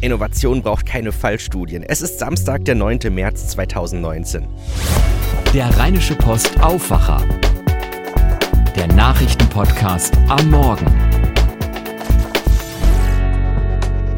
Innovation braucht keine Fallstudien. Es ist Samstag, der 9. März 2019. Der Rheinische Post Aufwacher. Der Nachrichtenpodcast am Morgen.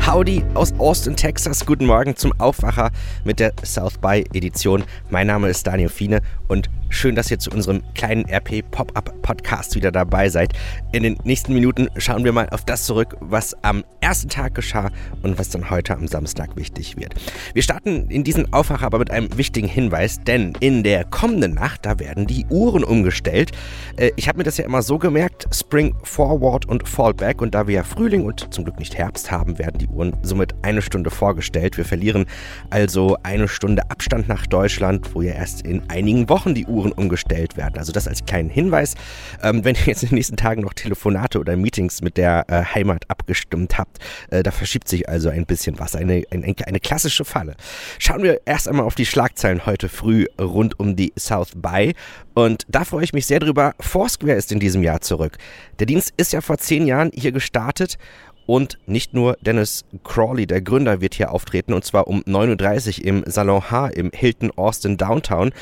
Howdy aus Austin, Texas. Guten Morgen zum Aufwacher mit der South by Edition. Mein Name ist Daniel Fiene und Schön, dass ihr zu unserem kleinen RP Pop-Up Podcast wieder dabei seid. In den nächsten Minuten schauen wir mal auf das zurück, was am ersten Tag geschah und was dann heute am Samstag wichtig wird. Wir starten in diesen Aufwacher aber mit einem wichtigen Hinweis, denn in der kommenden Nacht, da werden die Uhren umgestellt. Äh, ich habe mir das ja immer so gemerkt, Spring Forward und Fallback und da wir ja Frühling und zum Glück nicht Herbst haben, werden die Uhren somit eine Stunde vorgestellt. Wir verlieren also eine Stunde Abstand nach Deutschland, wo ja erst in einigen Wochen die Uhren Uhren umgestellt werden. Also das als kleinen Hinweis. Ähm, wenn ihr jetzt in den nächsten Tagen noch Telefonate oder Meetings mit der äh, Heimat abgestimmt habt, äh, da verschiebt sich also ein bisschen was. Eine, eine, eine klassische Falle. Schauen wir erst einmal auf die Schlagzeilen heute früh rund um die South By. Und da freue ich mich sehr drüber. Foursquare ist in diesem Jahr zurück. Der Dienst ist ja vor zehn Jahren hier gestartet und nicht nur Dennis Crawley, der Gründer, wird hier auftreten und zwar um 9.30 Uhr im Salon H im Hilton Austin Downtown.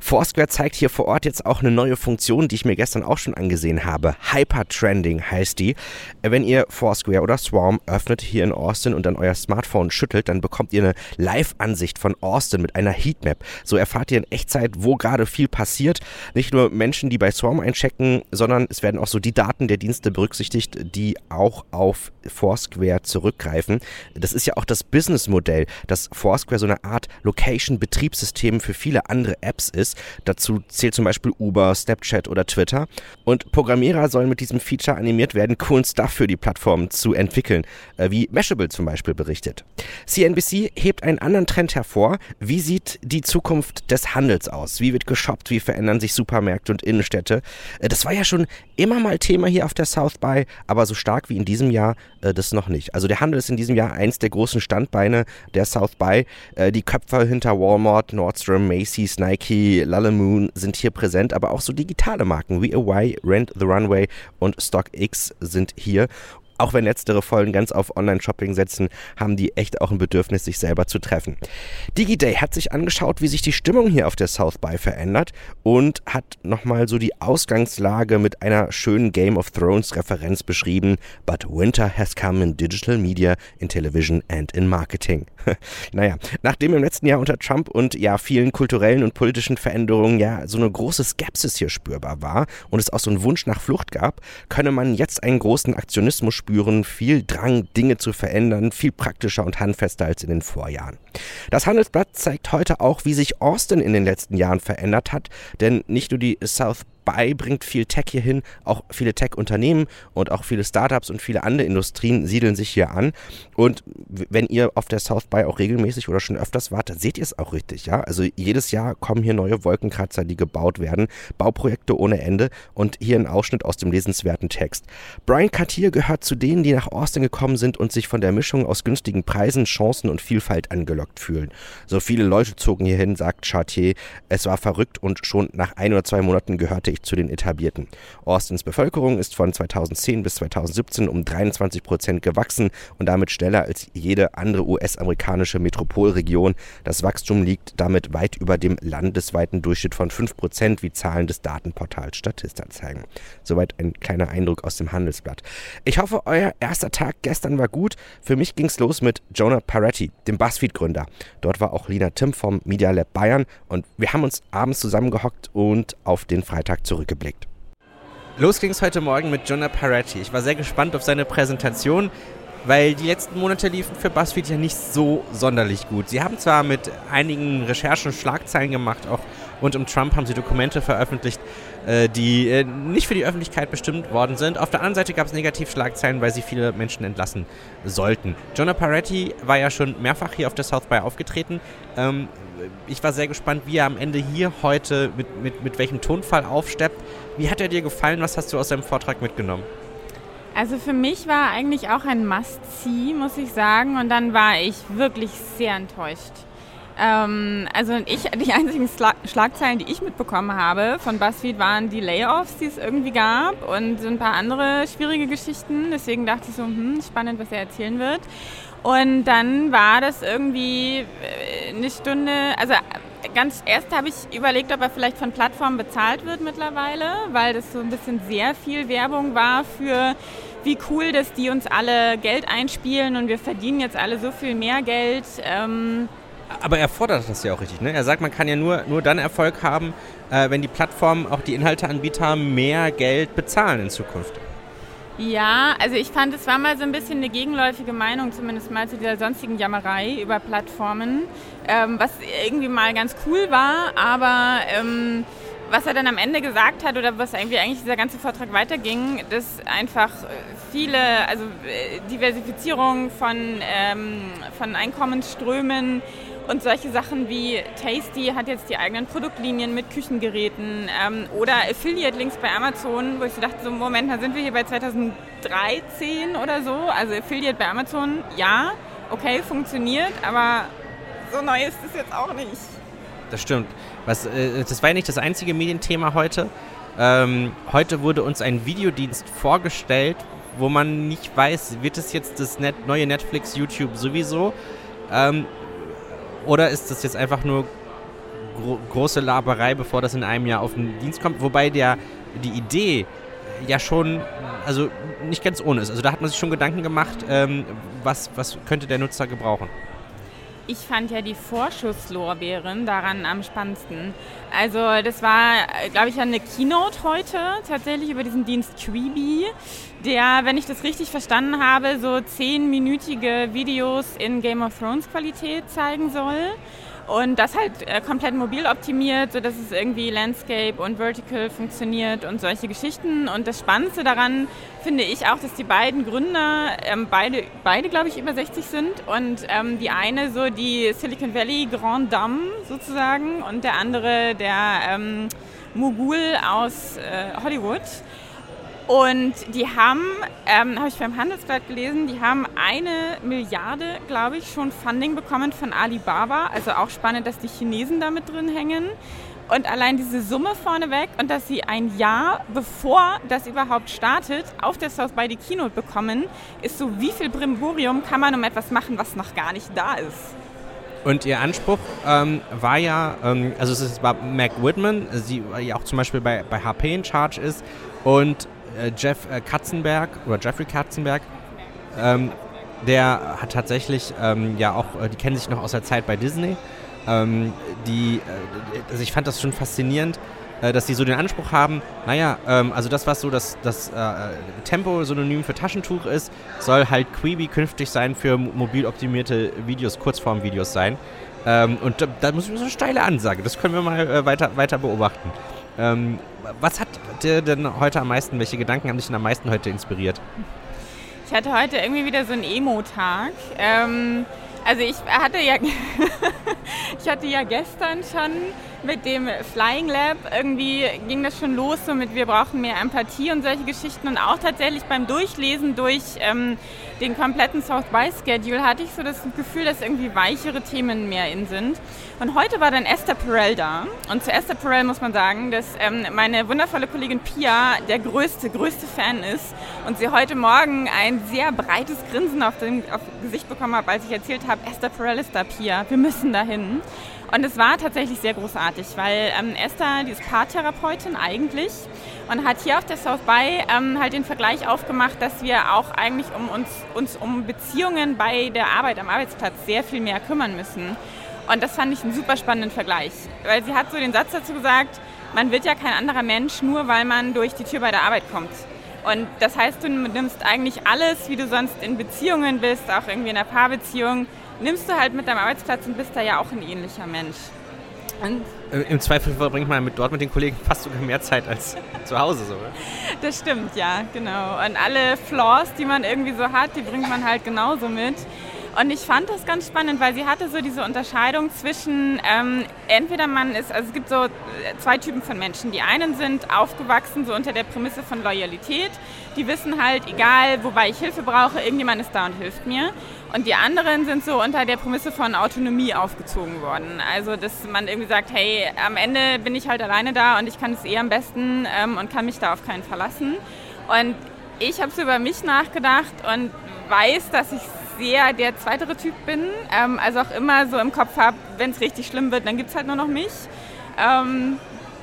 Foursquare zeigt hier vor Ort jetzt auch eine neue Funktion, die ich mir gestern auch schon angesehen habe. Hypertrending heißt die. Wenn ihr Foursquare oder Swarm öffnet hier in Austin und dann euer Smartphone schüttelt, dann bekommt ihr eine Live-Ansicht von Austin mit einer Heatmap. So erfahrt ihr in Echtzeit, wo gerade viel passiert. Nicht nur Menschen, die bei Swarm einchecken, sondern es werden auch so die Daten der Dienste berücksichtigt, die auch auf Foursquare zurückgreifen. Das ist ja auch das Businessmodell, dass Foursquare so eine Art Location-Betriebssystem für viele andere Apps ist. Dazu zählt zum Beispiel Uber, Snapchat oder Twitter. Und Programmierer sollen mit diesem Feature animiert werden, coolen Stuff für die Plattform zu entwickeln, äh, wie Mashable zum Beispiel berichtet. CNBC hebt einen anderen Trend hervor. Wie sieht die Zukunft des Handels aus? Wie wird geshoppt? Wie verändern sich Supermärkte und Innenstädte? Äh, das war ja schon immer mal Thema hier auf der South by, aber so stark wie in diesem Jahr äh, das noch nicht. Also der Handel ist in diesem Jahr eins der großen Standbeine der South by. Äh, die Köpfe hinter Walmart, Nordstrom, Macy's, Nike, Lalamoon sind hier präsent, aber auch so digitale Marken wie Away, Rent the Runway und StockX sind hier auch wenn letztere Folgen ganz auf Online-Shopping setzen, haben die echt auch ein Bedürfnis, sich selber zu treffen. DigiDay hat sich angeschaut, wie sich die Stimmung hier auf der South by verändert und hat nochmal so die Ausgangslage mit einer schönen Game of Thrones Referenz beschrieben. But winter has come in digital media, in television and in marketing. naja, nachdem im letzten Jahr unter Trump und ja vielen kulturellen und politischen Veränderungen ja so eine große Skepsis hier spürbar war und es auch so einen Wunsch nach Flucht gab, könne man jetzt einen großen Aktionismus spüren, viel Drang, Dinge zu verändern, viel praktischer und handfester als in den Vorjahren. Das Handelsblatt zeigt heute auch, wie sich Austin in den letzten Jahren verändert hat, denn nicht nur die South bei bringt viel Tech hier hin. Auch viele Tech-Unternehmen und auch viele Startups und viele andere Industrien siedeln sich hier an. Und wenn ihr auf der South by auch regelmäßig oder schon öfters wart, dann seht ihr es auch richtig. Ja? Also jedes Jahr kommen hier neue Wolkenkratzer, die gebaut werden. Bauprojekte ohne Ende. Und hier ein Ausschnitt aus dem lesenswerten Text. Brian Cartier gehört zu denen, die nach Austin gekommen sind und sich von der Mischung aus günstigen Preisen, Chancen und Vielfalt angelockt fühlen. So viele Leute zogen hierhin, sagt Chartier. Es war verrückt und schon nach ein oder zwei Monaten gehörte ich zu den etablierten. Austins Bevölkerung ist von 2010 bis 2017 um 23 Prozent gewachsen und damit schneller als jede andere US-amerikanische Metropolregion. Das Wachstum liegt damit weit über dem landesweiten Durchschnitt von 5 Prozent, wie Zahlen des Datenportals Statista zeigen. Soweit ein kleiner Eindruck aus dem Handelsblatt. Ich hoffe, euer erster Tag gestern war gut. Für mich ging es los mit Jonah Paretti, dem BuzzFeed-Gründer. Dort war auch Lina Tim vom Media Lab Bayern und wir haben uns abends zusammengehockt und auf den Freitag zurückgeblickt. Los ging es heute Morgen mit Jonah Paretti. Ich war sehr gespannt auf seine Präsentation, weil die letzten Monate liefen für BuzzFeed ja nicht so sonderlich gut. Sie haben zwar mit einigen Recherchen Schlagzeilen gemacht, auch rund um Trump haben sie Dokumente veröffentlicht, äh, die äh, nicht für die Öffentlichkeit bestimmt worden sind. Auf der anderen Seite gab es Negativschlagzeilen, weil sie viele Menschen entlassen sollten. Jonah Paretti war ja schon mehrfach hier auf der South by aufgetreten. Ähm, ich war sehr gespannt, wie er am Ende hier heute mit, mit, mit welchem Tonfall aufsteppt. Wie hat er dir gefallen? Was hast du aus seinem Vortrag mitgenommen? Also für mich war eigentlich auch ein Must-See, muss ich sagen. Und dann war ich wirklich sehr enttäuscht. Ähm, also ich, die einzigen Schla Schlagzeilen, die ich mitbekommen habe von BuzzFeed, waren die Layoffs, die es irgendwie gab und so ein paar andere schwierige Geschichten. Deswegen dachte ich so, hm, spannend, was er erzählen wird. Und dann war das irgendwie äh, eine Stunde, also ganz erst habe ich überlegt, ob er vielleicht von Plattformen bezahlt wird mittlerweile, weil das so ein bisschen sehr viel Werbung war für wie cool, dass die uns alle Geld einspielen und wir verdienen jetzt alle so viel mehr Geld. Ähm aber er fordert das ja auch richtig. Ne? Er sagt, man kann ja nur, nur dann Erfolg haben, äh, wenn die Plattformen, auch die Inhalteanbieter, mehr Geld bezahlen in Zukunft. Ja, also ich fand, es war mal so ein bisschen eine gegenläufige Meinung, zumindest mal zu dieser sonstigen Jammerei über Plattformen, ähm, was irgendwie mal ganz cool war, aber ähm, was er dann am Ende gesagt hat oder was irgendwie eigentlich dieser ganze Vortrag weiterging, dass einfach viele, also äh, Diversifizierung von, ähm, von Einkommensströmen und solche Sachen wie Tasty hat jetzt die eigenen Produktlinien mit Küchengeräten ähm, oder Affiliate-Links bei Amazon, wo ich dachte, so Moment, da sind wir hier bei 2013 oder so. Also Affiliate bei Amazon, ja, okay, funktioniert, aber so neu ist es jetzt auch nicht. Das stimmt. Was, äh, das war ja nicht das einzige Medienthema heute. Ähm, heute wurde uns ein Videodienst vorgestellt, wo man nicht weiß, wird es jetzt das Net neue Netflix, YouTube sowieso? Ähm, oder ist das jetzt einfach nur gro große Laberei, bevor das in einem Jahr auf den Dienst kommt? Wobei der, die Idee ja schon, also nicht ganz ohne ist. Also da hat man sich schon Gedanken gemacht, ähm, was, was könnte der Nutzer gebrauchen. Ich fand ja die Vorschusslorbeeren daran am spannendsten. Also das war, glaube ich, eine Keynote heute tatsächlich über diesen Dienst Quibi, der, wenn ich das richtig verstanden habe, so zehnminütige Videos in Game of Thrones Qualität zeigen soll. Und das halt äh, komplett mobil optimiert, sodass es irgendwie Landscape und Vertical funktioniert und solche Geschichten. Und das Spannendste daran finde ich auch, dass die beiden Gründer, ähm, beide, beide glaube ich, über 60 sind. Und ähm, die eine so die Silicon Valley Grand Dame sozusagen und der andere der ähm, Mogul aus äh, Hollywood. Und die haben, ähm, habe ich beim Handelsblatt gelesen, die haben eine Milliarde, glaube ich, schon Funding bekommen von Alibaba. Also auch spannend, dass die Chinesen da mit drin hängen. Und allein diese Summe vorneweg und dass sie ein Jahr bevor das überhaupt startet, auf der South by the Keynote bekommen, ist so, wie viel Brimborium kann man um etwas machen, was noch gar nicht da ist. Und ihr Anspruch ähm, war ja, ähm, also es war Mac Whitman, sie ja auch zum Beispiel bei, bei HP in Charge ist und äh, Jeff äh, Katzenberg oder Jeffrey Katzenberg, ähm, der hat tatsächlich ähm, ja auch, äh, die kennen sich noch aus der Zeit bei Disney. Ähm, die, äh, also ich fand das schon faszinierend, äh, dass die so den Anspruch haben, naja, ähm, also das, was so das, das äh, Tempo-Synonym für Taschentuch ist, soll halt Quibi künftig sein für mobil optimierte Videos, Kurzform-Videos sein. Ähm, und da, da muss ich so eine steile Ansage, das können wir mal weiter, weiter beobachten. Ähm, was hat dir denn heute am meisten, welche Gedanken haben dich denn am meisten heute inspiriert? Ich hatte heute irgendwie wieder so einen Emo-Tag. Ähm, also ich hatte ja, ich hatte ja gestern schon mit dem Flying Lab irgendwie ging das schon los, so mit wir brauchen mehr Empathie und solche Geschichten. Und auch tatsächlich beim Durchlesen durch ähm, den kompletten South by Schedule hatte ich so das Gefühl, dass irgendwie weichere Themen mehr in sind. Und heute war dann Esther Perel da. Und zu Esther Perel muss man sagen, dass ähm, meine wundervolle Kollegin Pia der größte, größte Fan ist und sie heute Morgen ein sehr breites Grinsen auf dem auf Gesicht bekommen hat, als ich erzählt habe, Esther Perel ist da, Pia, wir müssen dahin. Und es war tatsächlich sehr großartig, weil ähm, Esther, die ist Paartherapeutin eigentlich und hat hier auf der South By ähm, halt den Vergleich aufgemacht, dass wir auch eigentlich um uns, uns um Beziehungen bei der Arbeit am Arbeitsplatz sehr viel mehr kümmern müssen. Und das fand ich einen super spannenden Vergleich, weil sie hat so den Satz dazu gesagt, man wird ja kein anderer Mensch, nur weil man durch die Tür bei der Arbeit kommt. Und das heißt, du nimmst eigentlich alles, wie du sonst in Beziehungen bist, auch irgendwie in einer Paarbeziehung, nimmst du halt mit deinem Arbeitsplatz und bist da ja auch ein ähnlicher Mensch. Und äh, Im Zweifel verbringt man mit, dort mit den Kollegen fast sogar mehr Zeit als zu Hause. So, oder? Das stimmt, ja, genau. Und alle Flaws, die man irgendwie so hat, die bringt man halt genauso mit. Und ich fand das ganz spannend, weil sie hatte so diese Unterscheidung zwischen, ähm, entweder man ist, also es gibt so zwei Typen von Menschen. Die einen sind aufgewachsen so unter der Prämisse von Loyalität. Die wissen halt, egal wobei ich Hilfe brauche, irgendjemand ist da und hilft mir. Und die anderen sind so unter der Prämisse von Autonomie aufgezogen worden. Also, dass man irgendwie sagt, hey, am Ende bin ich halt alleine da und ich kann es eh am besten ähm, und kann mich da auf keinen verlassen. Und ich habe so über mich nachgedacht und weiß, dass ich sehr der zweitere Typ bin. Ähm, also auch immer so im Kopf habe, wenn es richtig schlimm wird, dann gibt es halt nur noch mich. Ähm,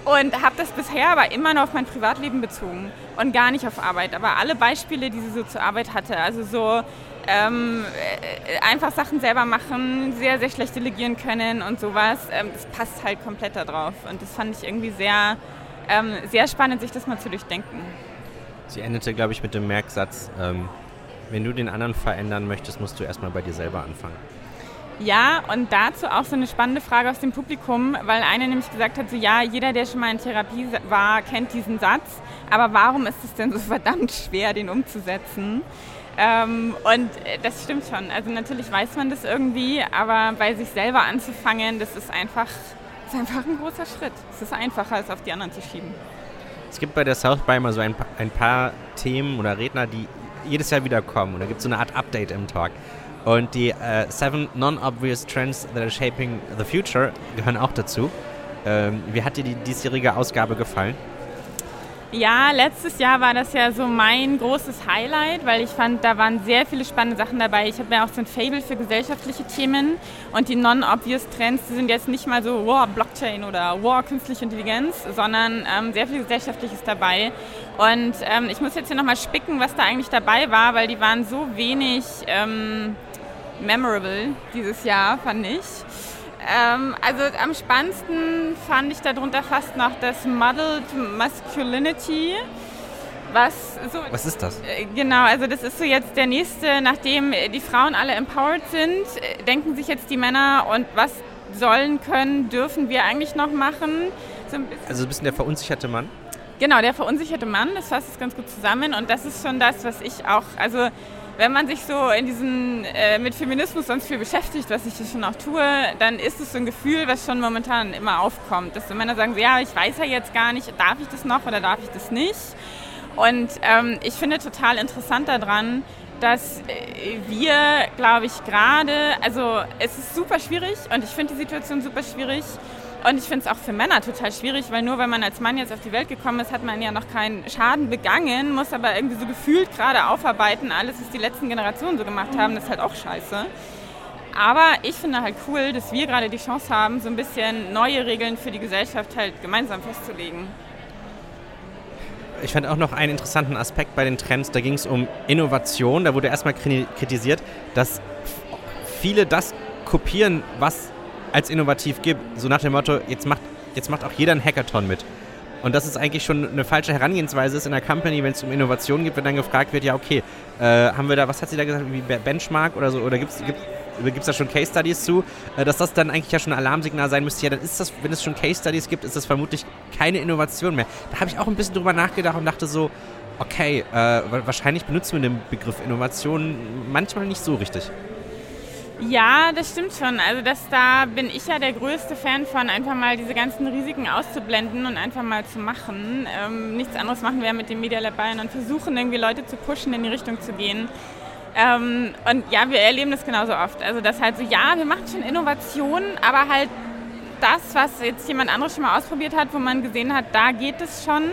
und habe das bisher aber immer nur auf mein Privatleben bezogen und gar nicht auf Arbeit. Aber alle Beispiele, die sie so zur Arbeit hatte, also so ähm, äh, einfach Sachen selber machen, sehr, sehr schlecht delegieren können und sowas, ähm, das passt halt komplett da drauf. Und das fand ich irgendwie sehr, ähm, sehr spannend, sich das mal zu durchdenken. Sie endete, glaube ich, mit dem Merksatz, ähm, wenn du den anderen verändern möchtest, musst du erstmal bei dir selber anfangen. Ja, und dazu auch so eine spannende Frage aus dem Publikum, weil eine nämlich gesagt hat, so ja, jeder, der schon mal in Therapie war, kennt diesen Satz, aber warum ist es denn so verdammt schwer, den umzusetzen? Ähm, und äh, das stimmt schon. Also natürlich weiß man das irgendwie, aber bei sich selber anzufangen, das ist einfach, das ist einfach ein großer Schritt. Es ist einfacher, es auf die anderen zu schieben. Es gibt bei der South by immer so ein, ein paar Themen oder Redner, die jedes Jahr wiederkommen. Und da gibt es so eine Art Update im Talk. Und die äh, Seven Non-Obvious Trends That Are Shaping the Future gehören auch dazu. Ähm, wie hat dir die diesjährige Ausgabe gefallen? Ja, letztes Jahr war das ja so mein großes Highlight, weil ich fand, da waren sehr viele spannende Sachen dabei. Ich habe ja auch so ein Fable für gesellschaftliche Themen und die non-obvious Trends, die sind jetzt nicht mal so, wow, Blockchain oder wow, künstliche Intelligenz, sondern ähm, sehr viel Gesellschaftliches dabei. Und ähm, ich muss jetzt hier nochmal spicken, was da eigentlich dabei war, weil die waren so wenig ähm, memorable dieses Jahr, fand ich. Ähm, also am spannendsten fand ich darunter fast noch das Muddled Masculinity. Was, so, was ist das? Äh, genau, also das ist so jetzt der nächste, nachdem die Frauen alle empowered sind, denken sich jetzt die Männer und was sollen, können, dürfen wir eigentlich noch machen? So ein also ein bisschen der verunsicherte Mann? Genau, der verunsicherte Mann, das fasst es ganz gut zusammen und das ist schon das, was ich auch, also wenn man sich so in diesen, äh, mit Feminismus sonst viel beschäftigt, was ich schon auch tue, dann ist es so ein Gefühl, was schon momentan immer aufkommt. Dass Männer sagen, ja, ich weiß ja jetzt gar nicht, darf ich das noch oder darf ich das nicht? Und ähm, ich finde total interessant daran, dass äh, wir, glaube ich, gerade, also es ist super schwierig und ich finde die Situation super schwierig, und ich finde es auch für Männer total schwierig, weil nur wenn man als Mann jetzt auf die Welt gekommen ist, hat man ja noch keinen Schaden begangen, muss aber irgendwie so gefühlt gerade aufarbeiten. Alles, was die letzten Generationen so gemacht haben, das ist halt auch scheiße. Aber ich finde halt cool, dass wir gerade die Chance haben, so ein bisschen neue Regeln für die Gesellschaft halt gemeinsam festzulegen. Ich fand auch noch einen interessanten Aspekt bei den Trends. Da ging es um Innovation. Da wurde erstmal kritisiert, dass viele das kopieren, was als innovativ gibt. So nach dem Motto, jetzt macht, jetzt macht auch jeder ein Hackathon mit. Und das ist eigentlich schon eine falsche Herangehensweise ist in der Company, wenn es um Innovation geht, wenn dann gefragt wird, ja okay, äh, haben wir da, was hat sie da gesagt, wie Benchmark oder so, oder gibt es da schon Case Studies zu, äh, dass das dann eigentlich ja schon ein Alarmsignal sein müsste. Ja, dann ist das, wenn es schon Case Studies gibt, ist das vermutlich keine Innovation mehr. Da habe ich auch ein bisschen drüber nachgedacht und dachte so, okay, äh, wahrscheinlich benutzen wir den Begriff Innovation manchmal nicht so richtig. Ja, das stimmt schon. Also das, da bin ich ja der größte Fan von, einfach mal diese ganzen Risiken auszublenden und einfach mal zu machen. Ähm, nichts anderes machen wir mit dem Media Lab Bayern und versuchen irgendwie Leute zu pushen, in die Richtung zu gehen. Ähm, und ja, wir erleben das genauso oft. Also das halt so, ja, wir machen schon Innovationen, aber halt das, was jetzt jemand anderes schon mal ausprobiert hat, wo man gesehen hat, da geht es schon.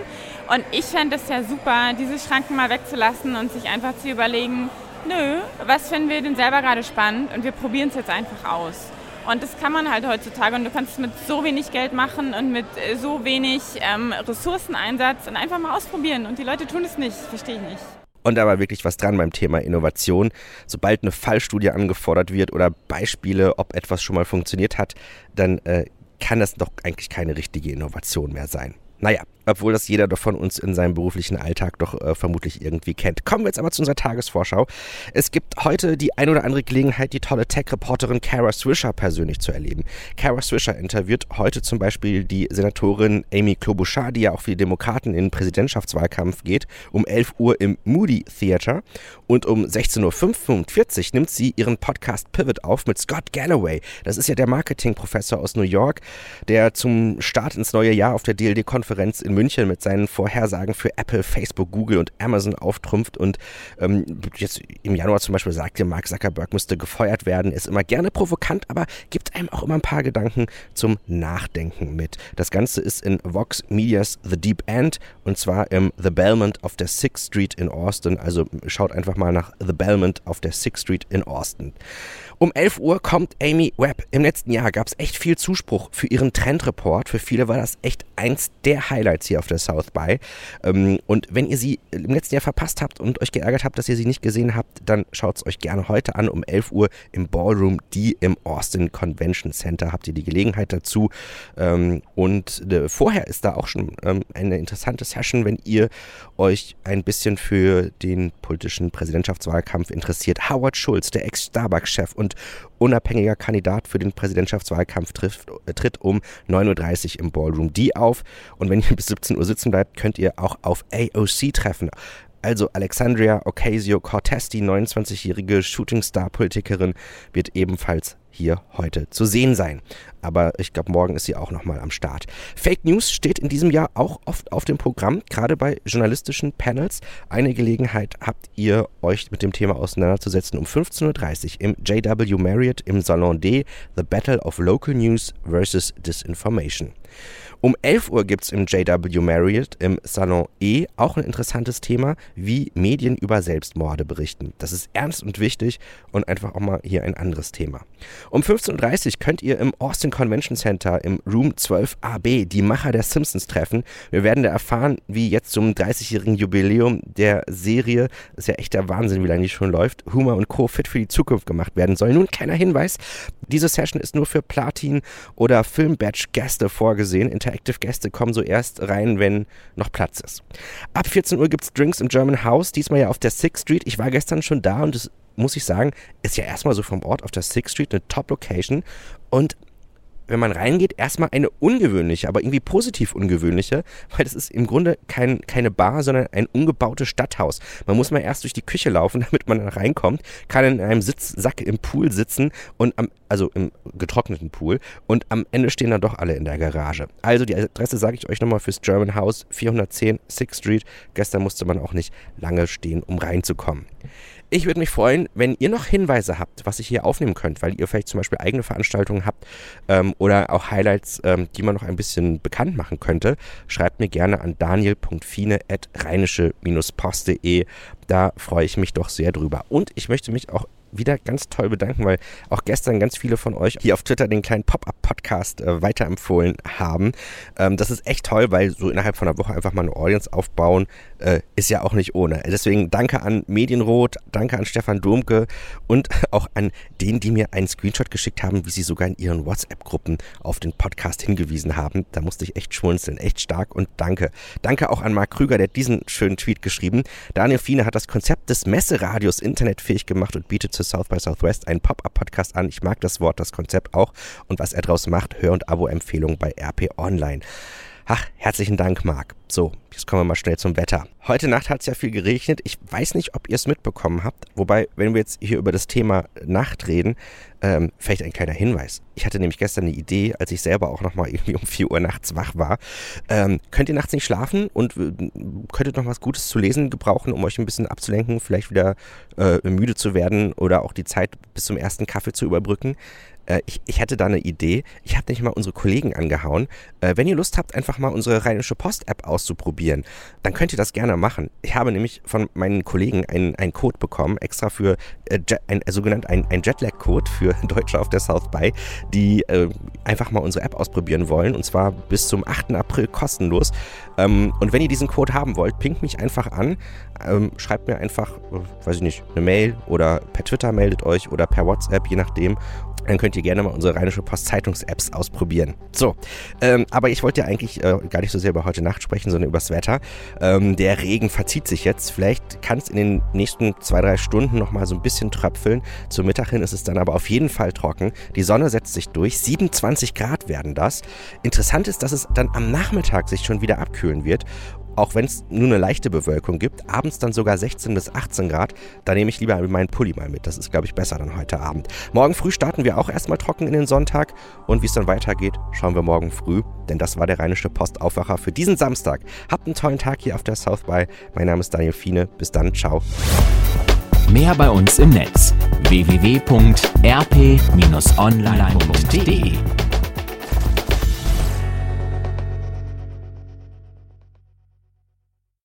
Und ich fände es ja super, diese Schranken mal wegzulassen und sich einfach zu überlegen, nö, was finden wir denn selber gerade spannend und wir probieren es jetzt einfach aus. Und das kann man halt heutzutage und du kannst es mit so wenig Geld machen und mit äh, so wenig ähm, Ressourceneinsatz und einfach mal ausprobieren und die Leute tun es nicht, verstehe ich nicht. Und da war wirklich was dran beim Thema Innovation. Sobald eine Fallstudie angefordert wird oder Beispiele, ob etwas schon mal funktioniert hat, dann äh, kann das doch eigentlich keine richtige Innovation mehr sein. Naja, obwohl das jeder von uns in seinem beruflichen Alltag doch äh, vermutlich irgendwie kennt. Kommen wir jetzt aber zu unserer Tagesvorschau. Es gibt heute die ein oder andere Gelegenheit, die tolle Tech-Reporterin Kara Swisher persönlich zu erleben. Kara Swisher interviewt heute zum Beispiel die Senatorin Amy Klobuchar, die ja auch für die Demokraten in den Präsidentschaftswahlkampf geht, um 11 Uhr im Moody Theater und um 16.45 Uhr nimmt sie ihren Podcast Pivot auf mit Scott Galloway. Das ist ja der Marketingprofessor aus New York, der zum Start ins neue Jahr auf der DLD-Konferenz in München mit seinen Vorhersagen für Apple, Facebook, Google und Amazon auftrumpft und ähm, jetzt im Januar zum Beispiel sagte, Mark Zuckerberg müsste gefeuert werden, ist immer gerne provokant, aber gibt einem auch immer ein paar Gedanken zum Nachdenken mit. Das Ganze ist in Vox Medias The Deep End und zwar im The Belmont auf der Sixth Street in Austin. Also schaut einfach mal nach The Belmont auf der Sixth Street in Austin. Um 11 Uhr kommt Amy Webb. Im letzten Jahr gab es echt viel Zuspruch für ihren Trendreport. Für viele war das echt eins der Highlights hier auf der South by. Ähm, und wenn ihr sie im letzten Jahr verpasst habt und euch geärgert habt, dass ihr sie nicht gesehen habt, dann schaut es euch gerne heute an. Um 11 Uhr im Ballroom, die im Austin Convention Center. Habt ihr die Gelegenheit dazu. Ähm, und äh, vorher ist da auch schon ähm, eine interessante Session, wenn ihr euch ein bisschen für den politischen Präsidentschaftswahlkampf interessiert. Howard Schulz, der Ex-Starbucks-Chef und unabhängiger Kandidat für den Präsidentschaftswahlkampf trifft, äh, tritt um 9.30 Uhr im Ballroom D auf. Und wenn ihr bis 17 Uhr sitzen bleibt, könnt ihr auch auf AOC treffen. Also Alexandria Ocasio-Cortez, die 29-jährige Shootingstar-Politikerin, wird ebenfalls hier heute zu sehen sein. Aber ich glaube, morgen ist sie auch nochmal am Start. Fake News steht in diesem Jahr auch oft auf dem Programm, gerade bei journalistischen Panels. Eine Gelegenheit habt ihr, euch mit dem Thema auseinanderzusetzen um 15.30 Uhr im JW Marriott im Salon D, The Battle of Local News versus Disinformation. Um 11 Uhr gibt es im JW Marriott im Salon E auch ein interessantes Thema, wie Medien über Selbstmorde berichten. Das ist ernst und wichtig und einfach auch mal hier ein anderes Thema. Um 15.30 Uhr könnt ihr im Austin Convention Center im Room 12AB die Macher der Simpsons treffen. Wir werden da erfahren, wie jetzt zum 30-jährigen Jubiläum der Serie, ist ja echt der Wahnsinn, wie lange die schon läuft, Humor und Co. fit für die Zukunft gemacht werden soll. Nun kleiner Hinweis, diese Session ist nur für Platin- oder Film-Badge-Gäste vorgesehen. Interactive-Gäste kommen so erst rein, wenn noch Platz ist. Ab 14 Uhr gibt es Drinks im German House, diesmal ja auf der Sixth Street. Ich war gestern schon da und es muss ich sagen, ist ja erstmal so vom Ort auf der Sixth Street eine Top-Location und wenn man reingeht, erstmal eine ungewöhnliche, aber irgendwie positiv ungewöhnliche, weil das ist im Grunde kein, keine Bar, sondern ein umgebautes Stadthaus. Man muss mal erst durch die Küche laufen, damit man reinkommt, kann in einem Sitzsack im Pool sitzen und am, also im getrockneten Pool und am Ende stehen dann doch alle in der Garage. Also die Adresse sage ich euch nochmal fürs German House 410 6th Street. Gestern musste man auch nicht lange stehen, um reinzukommen. Ich würde mich freuen, wenn ihr noch Hinweise habt, was ich hier aufnehmen könnt, weil ihr vielleicht zum Beispiel eigene Veranstaltungen habt ähm, oder auch Highlights, ähm, die man noch ein bisschen bekannt machen könnte. Schreibt mir gerne an daniel.fine.rheinische-post.de. Da freue ich mich doch sehr drüber. Und ich möchte mich auch wieder ganz toll bedanken, weil auch gestern ganz viele von euch hier auf Twitter den kleinen Pop-Up-Podcast äh, weiterempfohlen haben. Ähm, das ist echt toll, weil so innerhalb von einer Woche einfach mal eine Audience aufbauen, äh, ist ja auch nicht ohne. Deswegen danke an Medienrot, danke an Stefan Domke und auch an denen, die mir einen Screenshot geschickt haben, wie sie sogar in ihren WhatsApp-Gruppen auf den Podcast hingewiesen haben. Da musste ich echt schmunzeln. Echt stark und danke. Danke auch an Marc Krüger, der diesen schönen Tweet geschrieben. Daniel Fiene hat das Konzept des Messeradios internetfähig gemacht und bietet zu South by Southwest einen Pop-Up-Podcast an. Ich mag das Wort, das Konzept auch und was er daraus macht. Hör- und Abo-Empfehlung bei RP Online. Ach, herzlichen Dank, Marc. So, jetzt kommen wir mal schnell zum Wetter. Heute Nacht hat es ja viel geregnet. Ich weiß nicht, ob ihr es mitbekommen habt. Wobei, wenn wir jetzt hier über das Thema Nacht reden, ähm, vielleicht ein kleiner Hinweis. Ich hatte nämlich gestern eine Idee, als ich selber auch nochmal irgendwie um 4 Uhr nachts wach war. Ähm, könnt ihr nachts nicht schlafen und äh, könntet noch was Gutes zu lesen gebrauchen, um euch ein bisschen abzulenken, vielleicht wieder äh, müde zu werden oder auch die Zeit bis zum ersten Kaffee zu überbrücken? Äh, ich, ich hätte da eine Idee. Ich habe nicht mal unsere Kollegen angehauen. Äh, wenn ihr Lust habt, einfach mal unsere Rheinische Post-App auszuprobieren, dann könnt ihr das gerne machen. Ich habe nämlich von meinen Kollegen einen, Code bekommen, extra für äh, ein, äh, sogenannt ein, ein Jetlag-Code für Deutsche auf der South By, die äh, einfach mal unsere App ausprobieren wollen. Und zwar bis zum 8. April kostenlos. Ähm, und wenn ihr diesen Code haben wollt, pinkt mich einfach an. Ähm, schreibt mir einfach, weiß ich nicht, eine Mail oder per Twitter meldet euch oder per WhatsApp, je nachdem. Dann könnt könnt ihr gerne mal unsere Rheinische Post Zeitungs-Apps ausprobieren. So, ähm, aber ich wollte ja eigentlich äh, gar nicht so sehr über heute Nacht sprechen, sondern übers Wetter. Ähm, der Regen verzieht sich jetzt. Vielleicht kann es in den nächsten zwei, drei Stunden noch mal so ein bisschen tröpfeln. Zum Mittag hin ist es dann aber auf jeden Fall trocken. Die Sonne setzt sich durch. 27 Grad werden das. Interessant ist, dass es dann am Nachmittag sich schon wieder abkühlen wird auch wenn es nur eine leichte Bewölkung gibt, abends dann sogar 16 bis 18 Grad. Da nehme ich lieber meinen Pulli mal mit. Das ist, glaube ich, besser dann heute Abend. Morgen früh starten wir auch erstmal trocken in den Sonntag. Und wie es dann weitergeht, schauen wir morgen früh. Denn das war der Rheinische Postaufwacher für diesen Samstag. Habt einen tollen Tag hier auf der South by. Mein Name ist Daniel Fiene. Bis dann. Ciao. Mehr bei uns im Netz www.rp-online.de